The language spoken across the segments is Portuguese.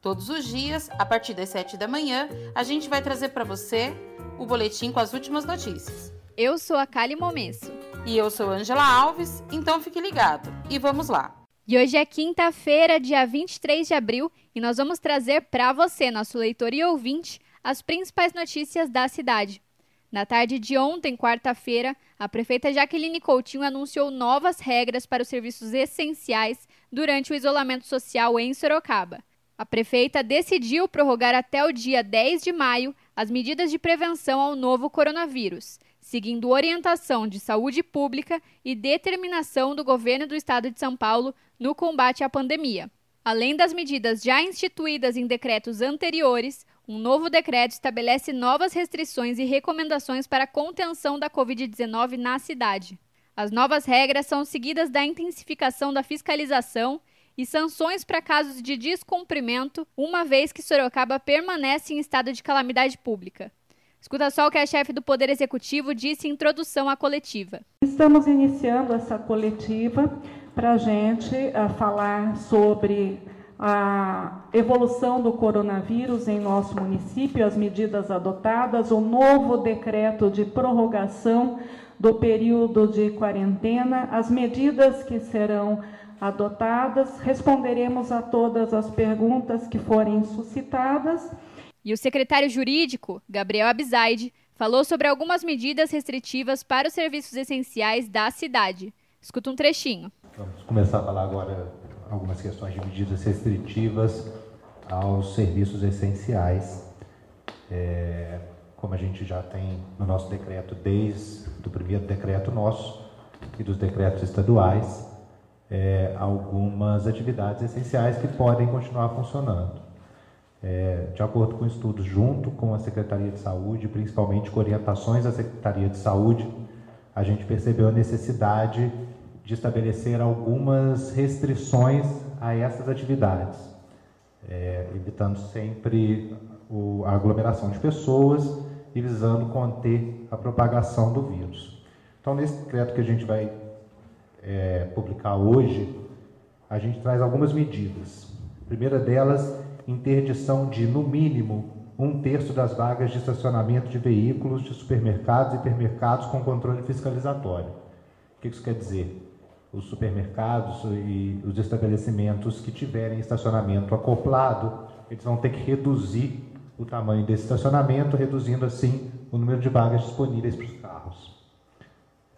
Todos os dias, a partir das 7 da manhã, a gente vai trazer para você o boletim com as últimas notícias. Eu sou a Kali Momesso. E eu sou Angela Alves, então fique ligado. E vamos lá. E hoje é quinta-feira, dia 23 de abril, e nós vamos trazer para você, nosso leitor e ouvinte, as principais notícias da cidade. Na tarde de ontem, quarta-feira, a prefeita Jaqueline Coutinho anunciou novas regras para os serviços essenciais durante o isolamento social em Sorocaba. A prefeita decidiu prorrogar até o dia 10 de maio as medidas de prevenção ao novo coronavírus, seguindo orientação de saúde pública e determinação do governo do estado de São Paulo no combate à pandemia. Além das medidas já instituídas em decretos anteriores, um novo decreto estabelece novas restrições e recomendações para a contenção da Covid-19 na cidade. As novas regras são seguidas da intensificação da fiscalização e sanções para casos de descumprimento, uma vez que Sorocaba permanece em estado de calamidade pública. Escuta só o que a chefe do Poder Executivo disse em introdução à coletiva. Estamos iniciando essa coletiva para a gente uh, falar sobre a evolução do coronavírus em nosso município, as medidas adotadas, o novo decreto de prorrogação do período de quarentena, as medidas que serão adotadas, responderemos a todas as perguntas que forem suscitadas. E o secretário jurídico, Gabriel Abizaide, falou sobre algumas medidas restritivas para os serviços essenciais da cidade. Escuta um trechinho. Vamos começar a falar agora algumas questões de medidas restritivas aos serviços essenciais. É, como a gente já tem no nosso decreto, desde o primeiro decreto nosso e dos decretos estaduais, é, algumas atividades essenciais que podem continuar funcionando. É, de acordo com estudos junto com a Secretaria de Saúde, principalmente com orientações da Secretaria de Saúde, a gente percebeu a necessidade de estabelecer algumas restrições a essas atividades, é, evitando sempre o, a aglomeração de pessoas e visando conter a propagação do vírus. Então, nesse decreto que a gente vai é, publicar hoje, a gente traz algumas medidas. A primeira delas, interdição de, no mínimo, um terço das vagas de estacionamento de veículos de supermercados e hipermercados com controle fiscalizatório. O que isso quer dizer? Os supermercados e os estabelecimentos que tiverem estacionamento acoplado, eles vão ter que reduzir o tamanho desse estacionamento, reduzindo assim o número de vagas disponíveis para os carros.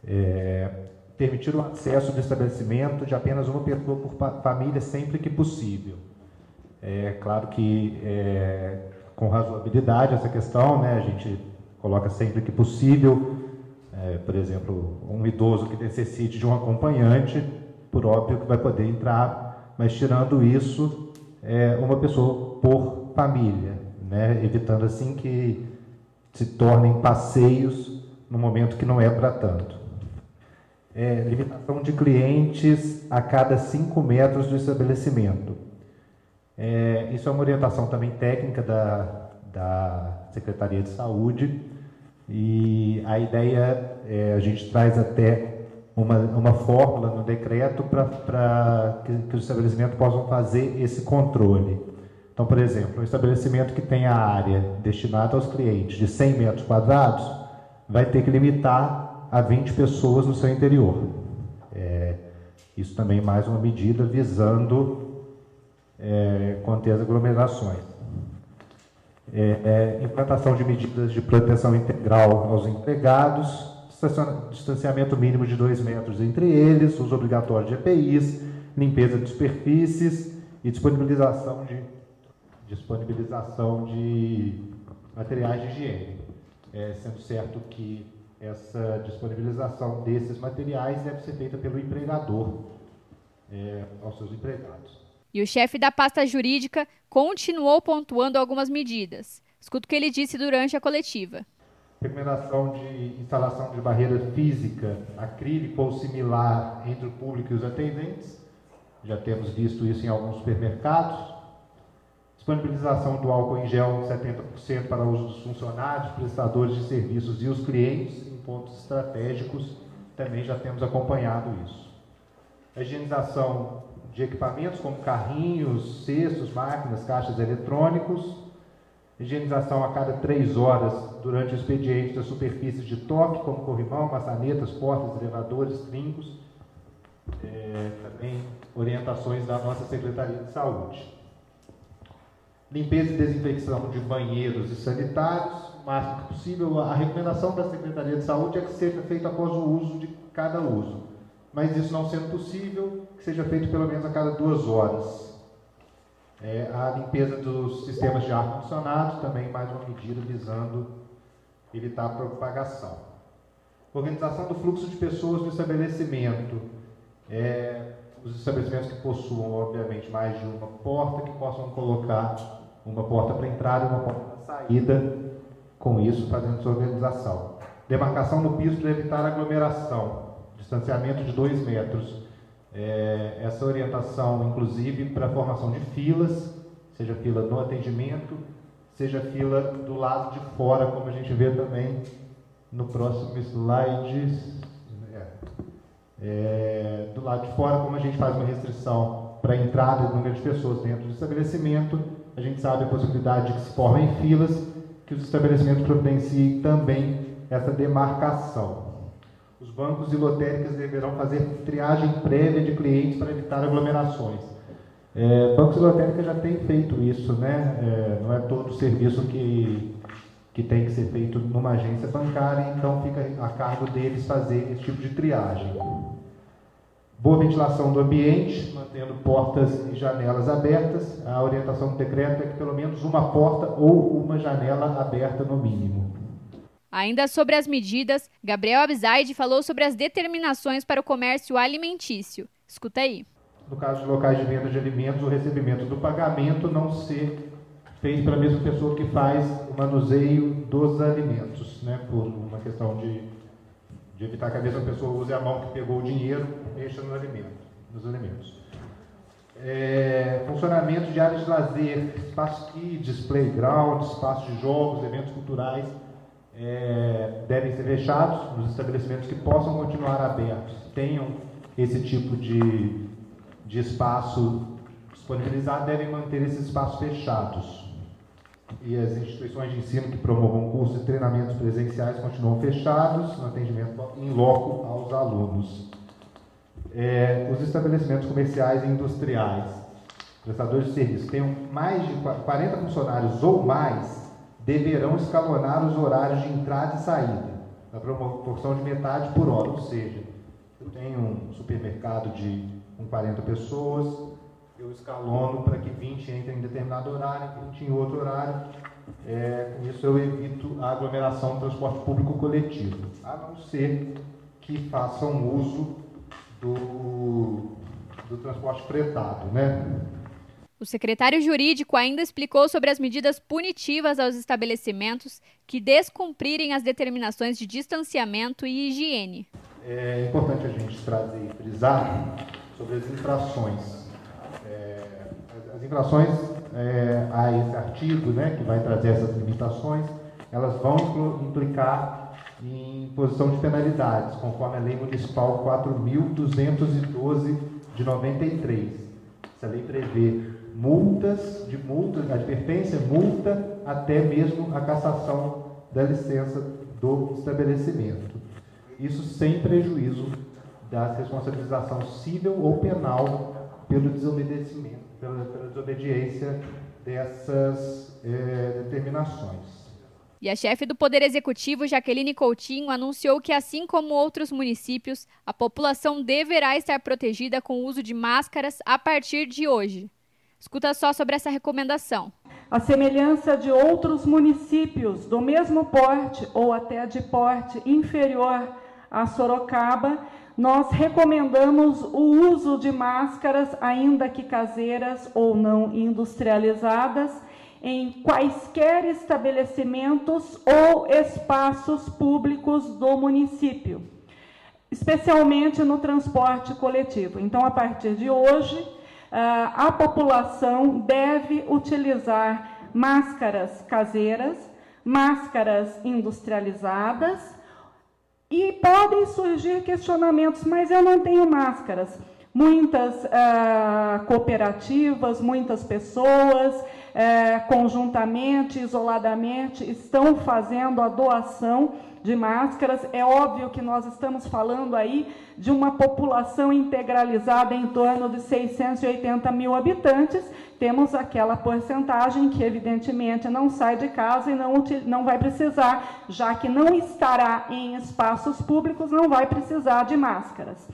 É, permitir o acesso do estabelecimento de apenas uma pessoa por família sempre que possível. É claro que é, com razoabilidade essa questão, né, a gente coloca sempre que possível, é, por exemplo, um idoso que necessite de um acompanhante, por óbvio que vai poder entrar, mas tirando isso, é, uma pessoa por família, né, evitando assim que se tornem passeios no momento que não é para tanto é, limitação de clientes a cada 5 metros do estabelecimento. É, isso é uma orientação também técnica da, da Secretaria de Saúde e a ideia é a gente traz até uma, uma fórmula no decreto para que, que os estabelecimentos possam fazer esse controle. Então, por exemplo, um estabelecimento que tem a área destinada aos clientes de 100 metros quadrados vai ter que limitar a 20 pessoas no seu interior. É, isso também é mais uma medida visando é, conter as aglomerações. É, é implantação de medidas de proteção integral aos empregados, distanciamento mínimo de 2 metros entre eles, uso obrigatório de EPIs, limpeza de superfícies e disponibilização de, disponibilização de materiais de higiene. É, sendo certo que essa disponibilização desses materiais deve ser feita pelo empregador é, aos seus empregados. E o chefe da pasta jurídica continuou pontuando algumas medidas. Escuta o que ele disse durante a coletiva. recomendação de instalação de barreira física, acrílico ou similar entre o público e os atendentes. Já temos visto isso em alguns supermercados. Disponibilização do álcool em gel 70% para uso dos funcionários, prestadores de serviços e os clientes pontos estratégicos. Também já temos acompanhado isso. A higienização de equipamentos como carrinhos, cestos, máquinas, caixas eletrônicos, higienização a cada três horas durante o expediente das superfícies de toque, como corrimão, maçanetas, portas, elevadores, trincos, é, também orientações da nossa Secretaria de Saúde. Limpeza e desinfecção de banheiros e sanitários, o máximo possível. A recomendação da Secretaria de Saúde é que seja feito após o uso de cada uso. Mas isso não sendo possível, que seja feito pelo menos a cada duas horas. É, a limpeza dos sistemas de ar-condicionado, também mais uma medida visando evitar a propagação. Organização do fluxo de pessoas no estabelecimento. É, os estabelecimentos que possuam, obviamente, mais de uma porta, que possam colocar uma porta para entrada e uma porta para saída, com isso fazendo essa organização. Demarcação no piso para evitar aglomeração. Distanciamento de dois metros é, essa orientação, inclusive, para a formação de filas, seja fila no atendimento, seja fila do lado de fora, como a gente vê também no próximo slide. É, é, do lado de fora, como a gente faz uma restrição para a entrada do número de pessoas dentro do estabelecimento, a gente sabe a possibilidade de que se formem filas, que os estabelecimentos providenciem também essa demarcação. Os bancos e lotéricas deverão fazer triagem prévia de clientes para evitar aglomerações. É, bancos e lotéricas já têm feito isso, né? É, não é todo serviço que, que tem que ser feito numa agência bancária, então fica a cargo deles fazer esse tipo de triagem. Boa ventilação do ambiente, mantendo portas e janelas abertas. A orientação do decreto é que pelo menos uma porta ou uma janela aberta no mínimo. Ainda sobre as medidas, Gabriel Abzaide falou sobre as determinações para o comércio alimentício. Escuta aí. No caso de locais de venda de alimentos, o recebimento do pagamento não ser feito pela mesma pessoa que faz o manuseio dos alimentos, né? por uma questão de, de evitar que a mesma pessoa use a mão que pegou o dinheiro mexa no alimento, nos alimentos. É, funcionamento de áreas de lazer, espaços kids, playground, espaços de jogos, eventos culturais, é, devem ser fechados nos estabelecimentos que possam continuar abertos, tenham esse tipo de, de espaço disponibilizado, devem manter esses espaços fechados. E as instituições de ensino que promovam cursos e treinamentos presenciais continuam fechados no atendimento em loco aos alunos. É, os estabelecimentos comerciais e industriais, prestadores de serviços, tenham mais de 40 funcionários ou mais, deverão escalonar os horários de entrada e saída, na proporção de metade por hora. Ou seja, eu tenho um supermercado de com 40 pessoas, eu escalono para que 20 entrem em determinado horário, 20 em outro horário. É, com isso eu evito a aglomeração do transporte público coletivo, a não ser que façam uso do, do transporte fretado, né? O secretário jurídico ainda explicou sobre as medidas punitivas aos estabelecimentos que descumprirem as determinações de distanciamento e higiene. É importante a gente trazer e frisar sobre as infrações. As infrações é, a esse artigo, né, que vai trazer essas limitações, elas vão implicar em posição de penalidades, conforme a Lei Municipal 4.212 de 93. Essa lei prevê multas, de multa, advertência, multa, até mesmo a cassação da licença do estabelecimento. Isso sem prejuízo da responsabilização civil ou penal pelo desobedecimento, pela, pela desobediência dessas é, determinações. E a chefe do Poder Executivo, Jaqueline Coutinho, anunciou que, assim como outros municípios, a população deverá estar protegida com o uso de máscaras a partir de hoje. Escuta só sobre essa recomendação. A semelhança de outros municípios do mesmo porte ou até de porte inferior a Sorocaba, nós recomendamos o uso de máscaras, ainda que caseiras ou não industrializadas, em quaisquer estabelecimentos ou espaços públicos do município, especialmente no transporte coletivo. Então, a partir de hoje, ah, a população deve utilizar máscaras caseiras, máscaras industrializadas, e podem surgir questionamentos, mas eu não tenho máscaras. Muitas ah, cooperativas, muitas pessoas, eh, conjuntamente, isoladamente, estão fazendo a doação de máscaras. É óbvio que nós estamos falando aí de uma população integralizada em torno de 680 mil habitantes. Temos aquela porcentagem que, evidentemente, não sai de casa e não, não vai precisar, já que não estará em espaços públicos, não vai precisar de máscaras.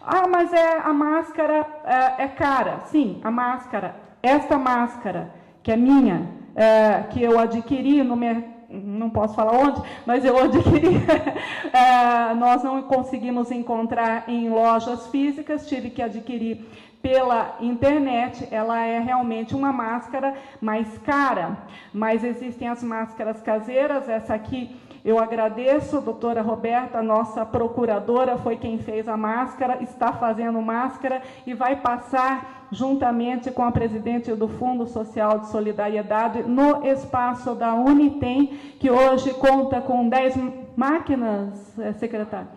Ah, mas é, a máscara é, é cara. Sim, a máscara, esta máscara, que é minha, é, que eu adquiri no mercado não posso falar onde, mas eu adquiri. é, nós não conseguimos encontrar em lojas físicas, tive que adquirir pela internet. Ela é realmente uma máscara mais cara, mas existem as máscaras caseiras. Essa aqui eu agradeço, doutora Roberta, nossa procuradora, foi quem fez a máscara, está fazendo máscara e vai passar juntamente com a presidente do Fundo Social de Solidariedade no espaço da Unitem, que hoje conta com 10 máquinas, é, secretário.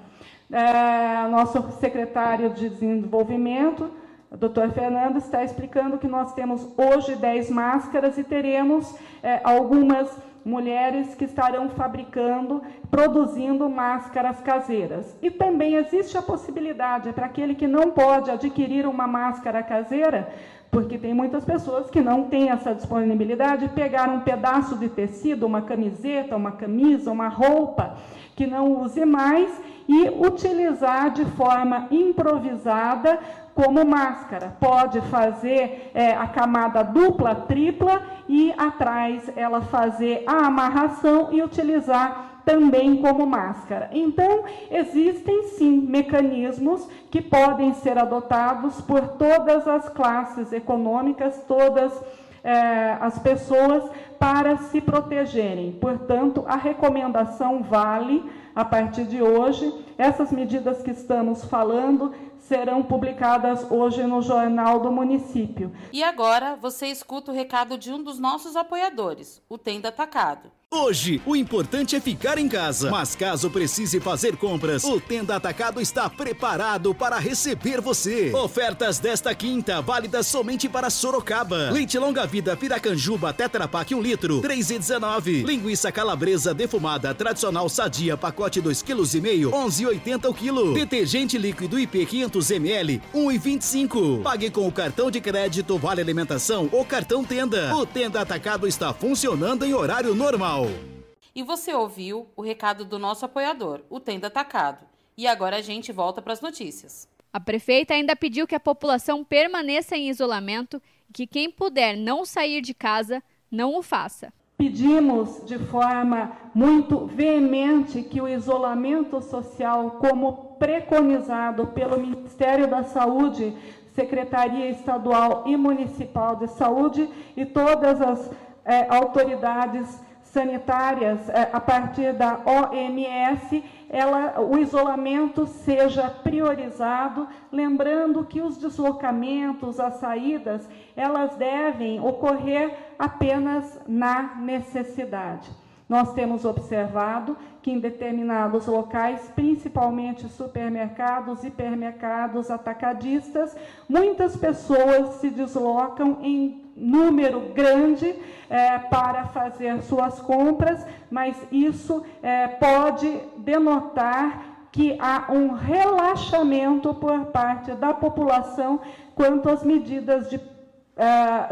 É, nosso secretário de Desenvolvimento, doutor Fernando, está explicando que nós temos hoje 10 máscaras e teremos é, algumas mulheres que estarão fabricando, produzindo máscaras caseiras. E também existe a possibilidade para aquele que não pode adquirir uma máscara caseira, porque tem muitas pessoas que não têm essa disponibilidade, pegar um pedaço de tecido, uma camiseta, uma camisa, uma roupa que não use mais e utilizar de forma improvisada como máscara. Pode fazer é, a camada dupla, tripla e atrás ela fazer a amarração e utilizar também como máscara. Então, existem sim mecanismos que podem ser adotados por todas as classes econômicas, todas é, as pessoas para se protegerem. Portanto, a recomendação vale a partir de hoje. Essas medidas que estamos falando serão publicadas hoje no Jornal do Município. E agora você escuta o recado de um dos nossos apoiadores, o Tenda Atacado. Hoje, o importante é ficar em casa. Mas caso precise fazer compras, o Tenda Atacado está preparado para receber você. Ofertas desta quinta, válidas somente para Sorocaba. Leite longa vida Piracanjuba Tetra Pak 1 litro, 3,19. Linguiça calabresa defumada tradicional sadia, pacote 2,5 kg, 11,80 o quilo. Detergente líquido IP 500 ml, 1,25. Pague com o cartão de crédito Vale Alimentação ou cartão Tenda. O Tenda Atacado está funcionando em horário normal. E você ouviu o recado do nosso apoiador, o Tenda Atacado. E agora a gente volta para as notícias. A prefeita ainda pediu que a população permaneça em isolamento e que quem puder não sair de casa, não o faça. Pedimos de forma muito veemente que o isolamento social, como preconizado pelo Ministério da Saúde, Secretaria Estadual e Municipal de Saúde e todas as é, autoridades sanitárias é, a partir da OMS, ela, o isolamento seja priorizado, lembrando que os deslocamentos, as saídas, elas devem ocorrer apenas na necessidade. Nós temos observado que em determinados locais, principalmente supermercados, hipermercados, atacadistas, muitas pessoas se deslocam em número grande é, para fazer suas compras, mas isso é, pode denotar que há um relaxamento por parte da população quanto às medidas de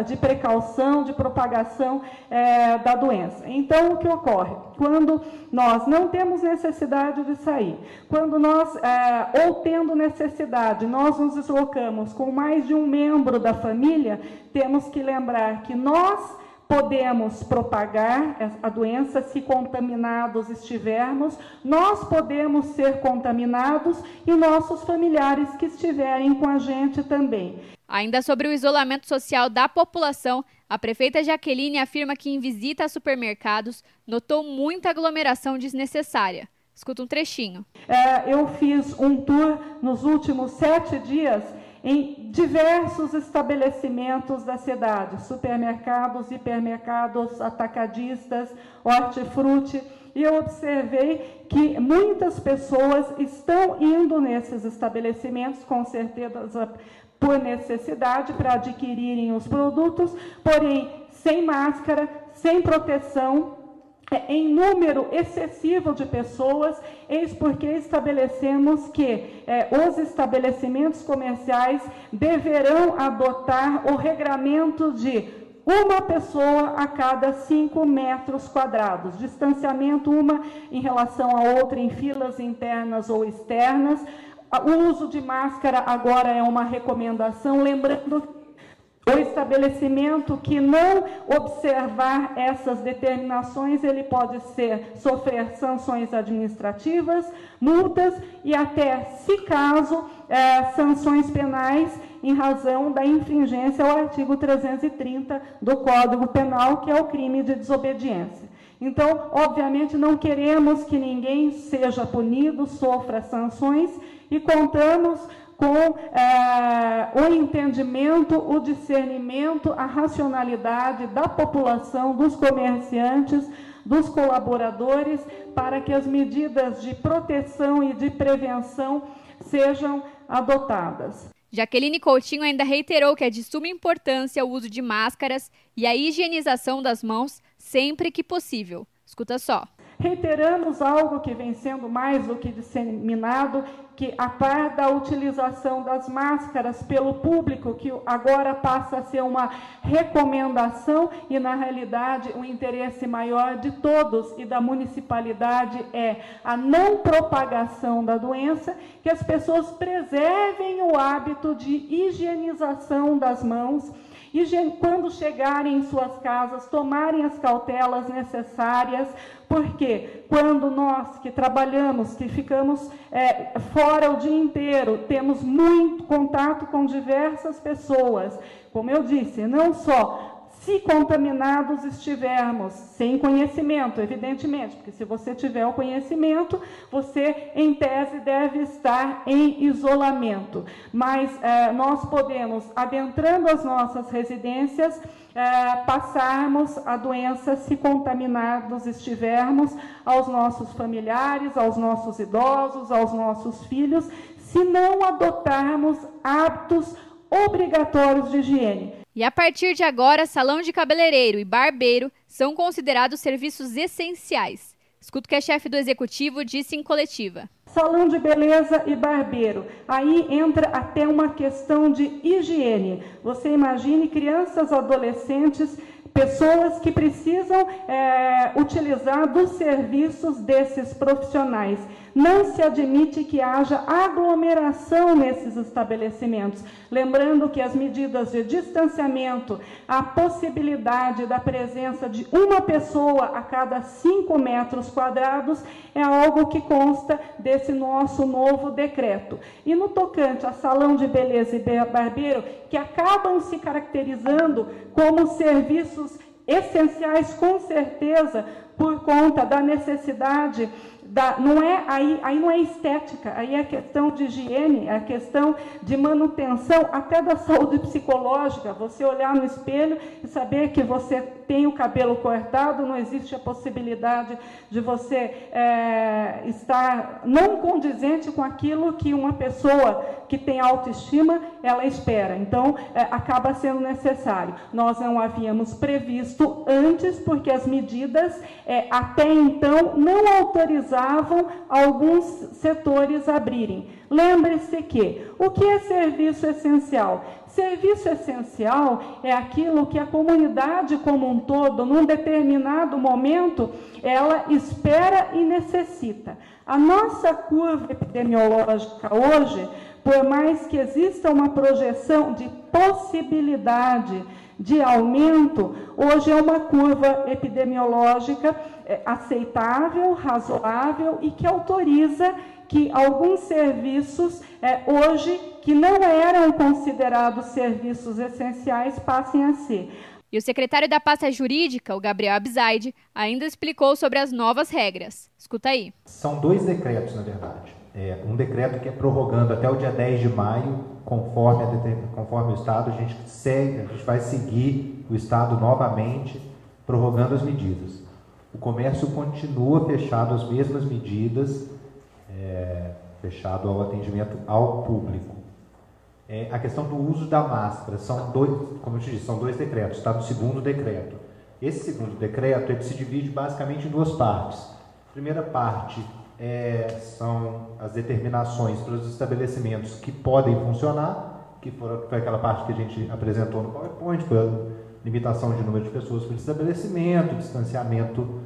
de precaução, de propagação é, da doença. Então, o que ocorre? Quando nós não temos necessidade de sair, quando nós, é, ou tendo necessidade, nós nos deslocamos com mais de um membro da família, temos que lembrar que nós podemos propagar a doença se contaminados estivermos, nós podemos ser contaminados e nossos familiares que estiverem com a gente também. Ainda sobre o isolamento social da população, A prefeita Jaqueline afirma que em visita a supermercados notou muita aglomeração desnecessária. Escuta um trechinho. É, eu fiz um tour nos últimos sete dias em diversos estabelecimentos da cidade, supermercados, hipermercados, atacadistas, hortifruti, e eu observei que muitas pessoas estão indo nesses estabelecimentos, com certeza por necessidade, para adquirirem os produtos, porém sem máscara, sem proteção, em número excessivo de pessoas, eis porque estabelecemos que é, os estabelecimentos comerciais deverão adotar o regramento de uma pessoa a cada cinco metros quadrados, distanciamento uma em relação a outra em filas internas ou externas. O uso de máscara agora é uma recomendação, lembrando o estabelecimento que não observar essas determinações, ele pode ser sofrer sanções administrativas, multas e até, se caso, é, sanções penais em razão da infringência ao artigo 330 do Código Penal, que é o crime de desobediência. Então, obviamente, não queremos que ninguém seja punido, sofra sanções e contamos com é, o entendimento, o discernimento, a racionalidade da população, dos comerciantes, dos colaboradores, para que as medidas de proteção e de prevenção sejam adotadas. Jaqueline Coutinho ainda reiterou que é de suma importância o uso de máscaras e a higienização das mãos sempre que possível. Escuta só. Reiteramos algo que vem sendo mais do que disseminado, que a par da utilização das máscaras pelo público, que agora passa a ser uma recomendação e na realidade o interesse maior de todos e da municipalidade é a não propagação da doença, que as pessoas preservem o hábito de higienização das mãos e quando chegarem em suas casas, tomarem as cautelas necessárias, porque quando nós que trabalhamos, que ficamos é, fora o dia inteiro, temos muito contato com diversas pessoas, como eu disse, não só se contaminados estivermos sem conhecimento, evidentemente, porque se você tiver o conhecimento, você, em tese, deve estar em isolamento. Mas eh, nós podemos, adentrando as nossas residências, eh, passarmos a doença se contaminados estivermos aos nossos familiares, aos nossos idosos, aos nossos filhos, se não adotarmos hábitos obrigatórios de higiene. E a partir de agora, salão de cabeleireiro e barbeiro são considerados serviços essenciais. Escuta o que a chefe do executivo disse em coletiva. Salão de beleza e barbeiro. Aí entra até uma questão de higiene. Você imagine crianças, adolescentes pessoas que precisam é, utilizar dos serviços desses profissionais. Não se admite que haja aglomeração nesses estabelecimentos. Lembrando que as medidas de distanciamento, a possibilidade da presença de uma pessoa a cada cinco metros quadrados é algo que consta desse nosso novo decreto. E no tocante a salão de beleza e barbeiro, que acabam se caracterizando como serviços essenciais, com certeza, por conta da necessidade da, não é aí, aí não é estética, aí é questão de higiene, é questão de manutenção até da saúde psicológica. Você olhar no espelho e saber que você tem o cabelo cortado, não existe a possibilidade de você é, estar não condizente com aquilo que uma pessoa que tem autoestima ela espera. Então é, acaba sendo necessário. Nós não havíamos previsto antes porque as medidas é, até então não autorizavam alguns setores abrirem. Lembre-se que o que é serviço essencial? Serviço essencial é aquilo que a comunidade como um todo, num determinado momento, ela espera e necessita. A nossa curva epidemiológica hoje, por mais que exista uma projeção de possibilidade de aumento, hoje é uma curva epidemiológica é, aceitável, razoável e que autoriza que alguns serviços, é, hoje, que não eram considerados serviços essenciais, passem a ser. E o secretário da pasta jurídica, o Gabriel Abzaide, ainda explicou sobre as novas regras. Escuta aí. São dois decretos, na verdade. É, um decreto que é prorrogando até o dia 10 de maio, conforme, a, conforme o Estado, a gente, segue, a gente vai seguir o Estado novamente, prorrogando as medidas. O comércio continua fechado as mesmas medidas, é, fechado ao atendimento ao público. É, a questão do uso da máscara, são dois, como eu te disse, são dois decretos, está no segundo decreto. Esse segundo decreto ele se divide basicamente em duas partes. Primeira parte é, são as determinações para os estabelecimentos que podem funcionar, que foi, foi aquela parte que a gente apresentou no PowerPoint, foi a limitação de número de pessoas por estabelecimento, distanciamento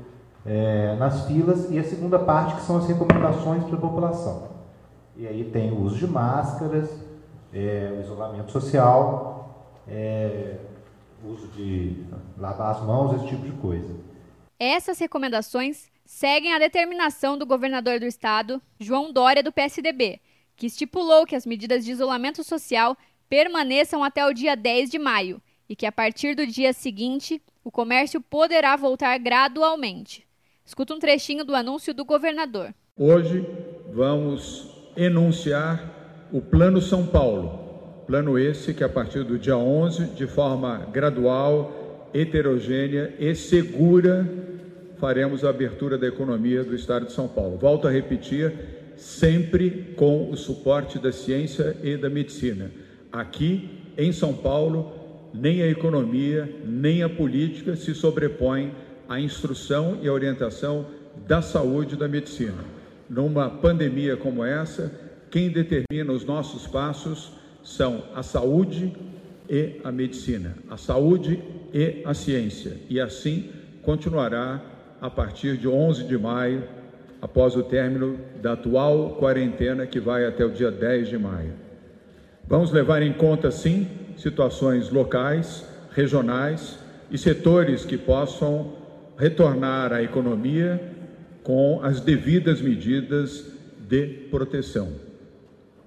é, nas filas, e a segunda parte que são as recomendações para a população. E aí tem o uso de máscaras, é, o isolamento social, é, uso de lavar as mãos, esse tipo de coisa. Essas recomendações seguem a determinação do governador do estado, João Dória, do PSDB, que estipulou que as medidas de isolamento social permaneçam até o dia 10 de maio e que a partir do dia seguinte o comércio poderá voltar gradualmente. Escuta um trechinho do anúncio do governador. Hoje vamos enunciar o Plano São Paulo. Plano esse que, a partir do dia 11, de forma gradual, heterogênea e segura, faremos a abertura da economia do Estado de São Paulo. Volto a repetir, sempre com o suporte da ciência e da medicina. Aqui, em São Paulo, nem a economia, nem a política se sobrepõem à instrução e à orientação da saúde e da medicina. Numa pandemia como essa, quem determina os nossos passos são a saúde e a medicina, a saúde e a ciência. E assim continuará a partir de 11 de maio, após o término da atual quarentena que vai até o dia 10 de maio. Vamos levar em conta, sim, situações locais, regionais e setores que possam retornar à economia com as devidas medidas de proteção.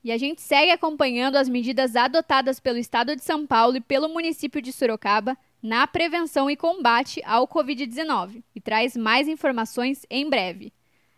E a gente segue acompanhando as medidas adotadas pelo Estado de São Paulo e pelo município de Sorocaba na prevenção e combate ao Covid-19 e traz mais informações em breve.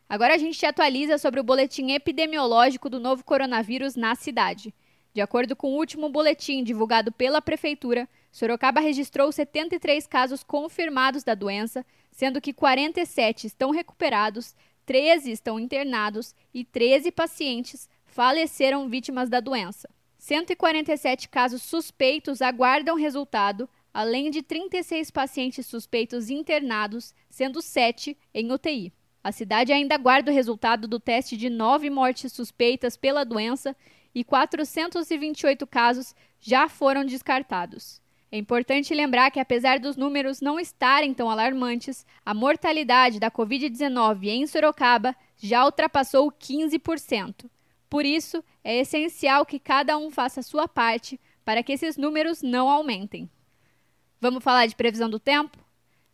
Agora a gente te atualiza sobre o boletim epidemiológico do novo coronavírus na cidade. De acordo com o último boletim divulgado pela Prefeitura, Sorocaba registrou 73 casos confirmados da doença, sendo que 47 estão recuperados, 13 estão internados e 13 pacientes faleceram vítimas da doença. 147 casos suspeitos aguardam resultado, além de 36 pacientes suspeitos internados, sendo 7 em UTI. A cidade ainda aguarda o resultado do teste de nove mortes suspeitas pela doença e 428 casos já foram descartados. É importante lembrar que, apesar dos números não estarem tão alarmantes, a mortalidade da Covid-19 em Sorocaba já ultrapassou 15%. Por isso, é essencial que cada um faça a sua parte para que esses números não aumentem. Vamos falar de previsão do tempo?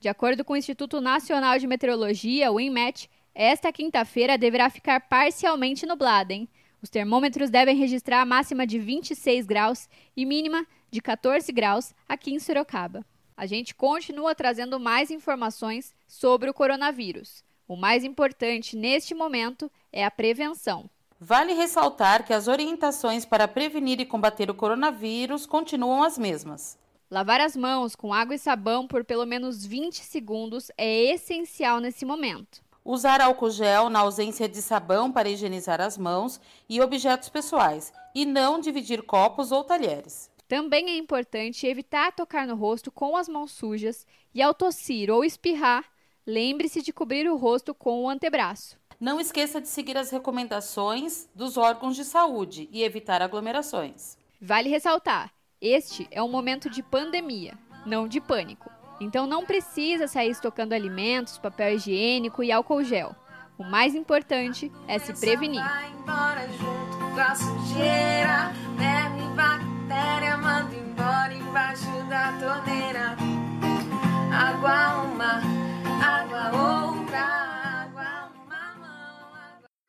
De acordo com o Instituto Nacional de Meteorologia, o INMET, esta quinta-feira deverá ficar parcialmente nublada, hein? Os termômetros devem registrar a máxima de 26 graus e mínima de 14 graus aqui em Sorocaba. A gente continua trazendo mais informações sobre o coronavírus. O mais importante neste momento é a prevenção. Vale ressaltar que as orientações para prevenir e combater o coronavírus continuam as mesmas. Lavar as mãos com água e sabão por pelo menos 20 segundos é essencial nesse momento. Usar álcool gel na ausência de sabão para higienizar as mãos e objetos pessoais, e não dividir copos ou talheres. Também é importante evitar tocar no rosto com as mãos sujas e, ao tossir ou espirrar, lembre-se de cobrir o rosto com o antebraço. Não esqueça de seguir as recomendações dos órgãos de saúde e evitar aglomerações. Vale ressaltar: este é um momento de pandemia, não de pânico. Então não precisa sair estocando alimentos, papel higiênico e álcool gel. O mais importante é se prevenir.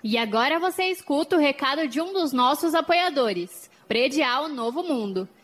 E agora você escuta o recado de um dos nossos apoiadores, Predial Novo Mundo.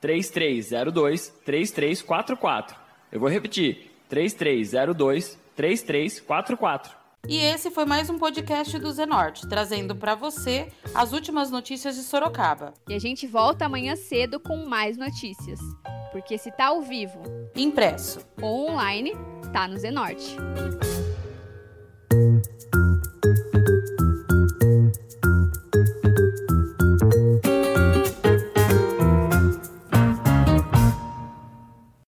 3302 3344. Eu vou repetir: 3302 3344. E esse foi mais um podcast do Zenorte, trazendo para você as últimas notícias de Sorocaba. E a gente volta amanhã cedo com mais notícias. Porque se tá ao vivo, impresso ou online, tá no Zenorte.